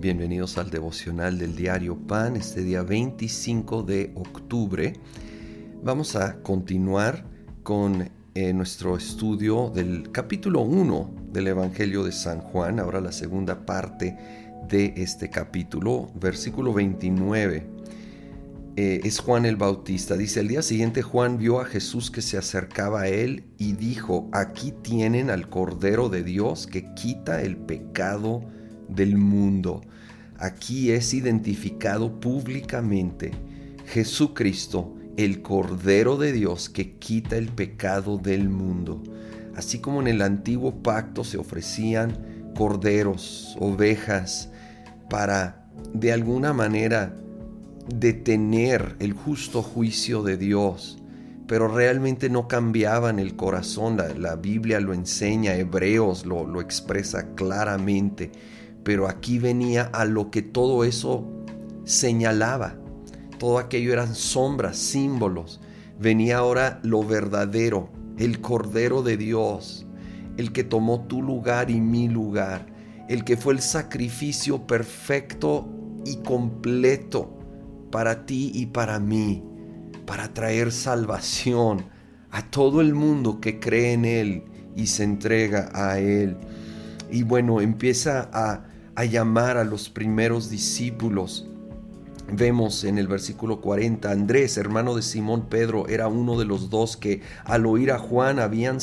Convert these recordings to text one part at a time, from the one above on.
Bienvenidos al devocional del diario Pan, este día 25 de octubre. Vamos a continuar con eh, nuestro estudio del capítulo 1 del Evangelio de San Juan, ahora la segunda parte de este capítulo, versículo 29. Eh, es Juan el Bautista. Dice, el día siguiente Juan vio a Jesús que se acercaba a él y dijo, aquí tienen al Cordero de Dios que quita el pecado del mundo. Aquí es identificado públicamente Jesucristo, el Cordero de Dios que quita el pecado del mundo. Así como en el antiguo pacto se ofrecían corderos, ovejas, para de alguna manera detener el justo juicio de Dios, pero realmente no cambiaban el corazón. La, Biblia lo enseña, Hebreos lo, lo expresa claramente pero aquí venía a lo que todo eso señalaba. Todo aquello eran sombras, símbolos. Venía ahora lo verdadero, el Cordero de Dios, el que tomó tu lugar y mi lugar, el que fue el sacrificio perfecto y completo para ti y para mí, para traer salvación a todo el mundo que cree en Él y se entrega a Él. Y bueno, empieza a a llamar a los primeros discípulos. Vemos en el versículo 40, Andrés, hermano de Simón Pedro, era uno de los dos que al oír a Juan habían,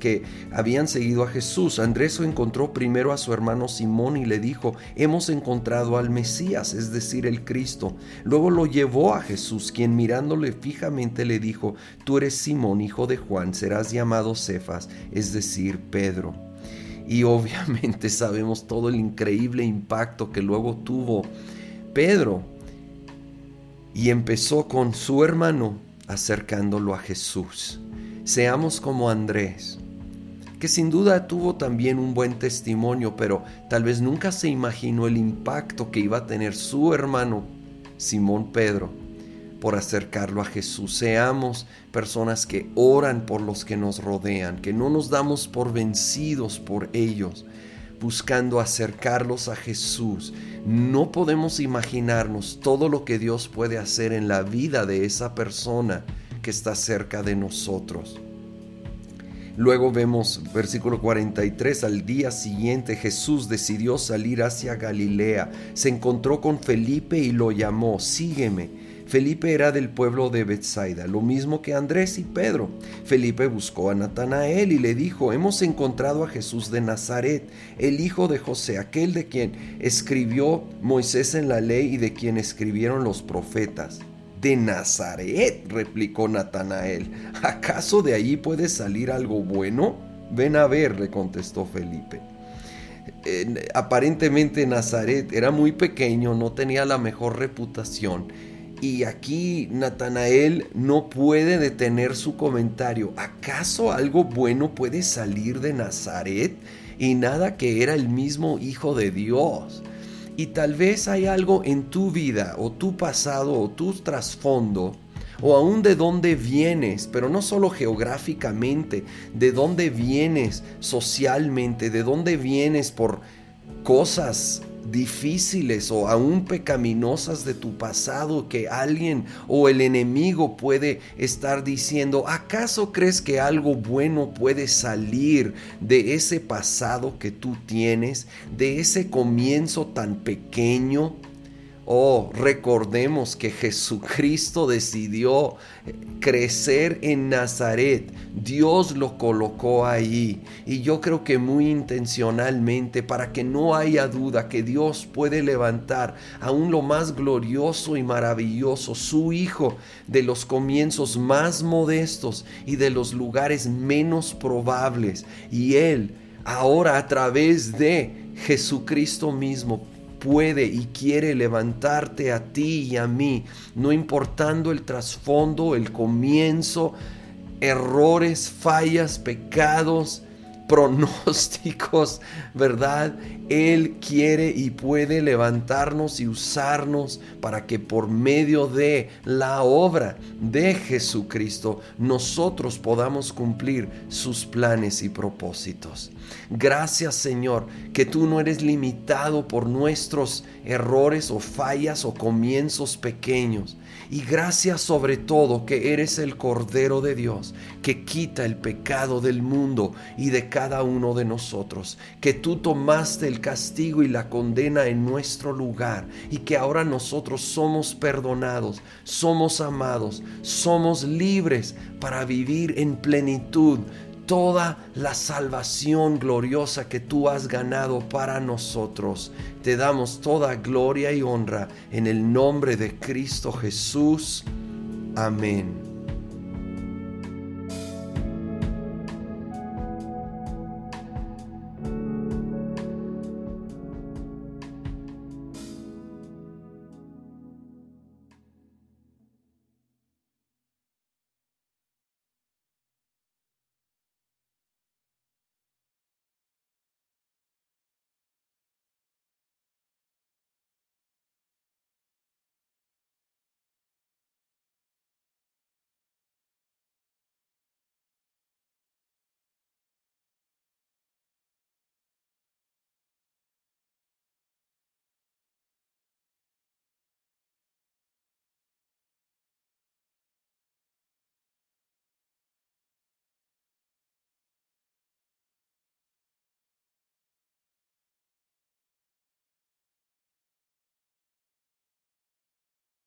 que habían seguido a Jesús. Andrés encontró primero a su hermano Simón y le dijo, hemos encontrado al Mesías, es decir, el Cristo. Luego lo llevó a Jesús, quien mirándole fijamente le dijo, tú eres Simón, hijo de Juan, serás llamado Cefas, es decir, Pedro y obviamente sabemos todo el increíble impacto que luego tuvo Pedro y empezó con su hermano acercándolo a Jesús. Seamos como Andrés, que sin duda tuvo también un buen testimonio, pero tal vez nunca se imaginó el impacto que iba a tener su hermano Simón Pedro por acercarlo a Jesús. Seamos personas que oran por los que nos rodean, que no nos damos por vencidos por ellos, buscando acercarlos a Jesús. No podemos imaginarnos todo lo que Dios puede hacer en la vida de esa persona que está cerca de nosotros. Luego vemos versículo 43, al día siguiente Jesús decidió salir hacia Galilea, se encontró con Felipe y lo llamó, sígueme. Felipe era del pueblo de Bethsaida, lo mismo que Andrés y Pedro. Felipe buscó a Natanael y le dijo, hemos encontrado a Jesús de Nazaret, el hijo de José, aquel de quien escribió Moisés en la ley y de quien escribieron los profetas. De Nazaret, replicó Natanael, ¿acaso de allí puede salir algo bueno? Ven a ver, le contestó Felipe. aparentemente Nazaret era muy pequeño, no tenía la mejor reputación y aquí Natanael no puede detener su comentario. ¿Acaso algo bueno puede salir de Nazaret? Y nada que era el mismo Hijo de Dios. Y tal vez hay algo en tu vida o tu pasado o tu trasfondo o aún de dónde vienes, pero no solo geográficamente, de dónde vienes socialmente, de dónde vienes por cosas difíciles o aún pecaminosas de tu pasado que alguien o el enemigo puede estar diciendo, ¿acaso crees que algo bueno puede salir de ese pasado que tú tienes, de ese comienzo tan pequeño? Oh, recordemos que Jesucristo decidió eh, crecer en Nazaret. Dios lo colocó ahí. Y yo creo que muy intencionalmente, para que no haya duda que Dios puede levantar aún lo más glorioso y maravilloso, su Hijo, de los comienzos más modestos y de los lugares menos probables. Y Él, ahora a través de Jesucristo mismo, puede y quiere levantarte a ti y a mí, no importando el trasfondo, el comienzo, errores, fallas, pecados, pronósticos, ¿verdad? Él quiere y puede levantarnos y usarnos para que por medio de la obra de Jesucristo nosotros podamos cumplir sus planes y propósitos. Gracias Señor que tú no eres limitado por nuestros errores o fallas o comienzos pequeños. Y gracias sobre todo que eres el Cordero de Dios que quita el pecado del mundo y de cada uno de nosotros. Que tú tomaste el castigo y la condena en nuestro lugar y que ahora nosotros somos perdonados, somos amados, somos libres para vivir en plenitud toda la salvación gloriosa que tú has ganado para nosotros. Te damos toda gloria y honra en el nombre de Cristo Jesús. Amén.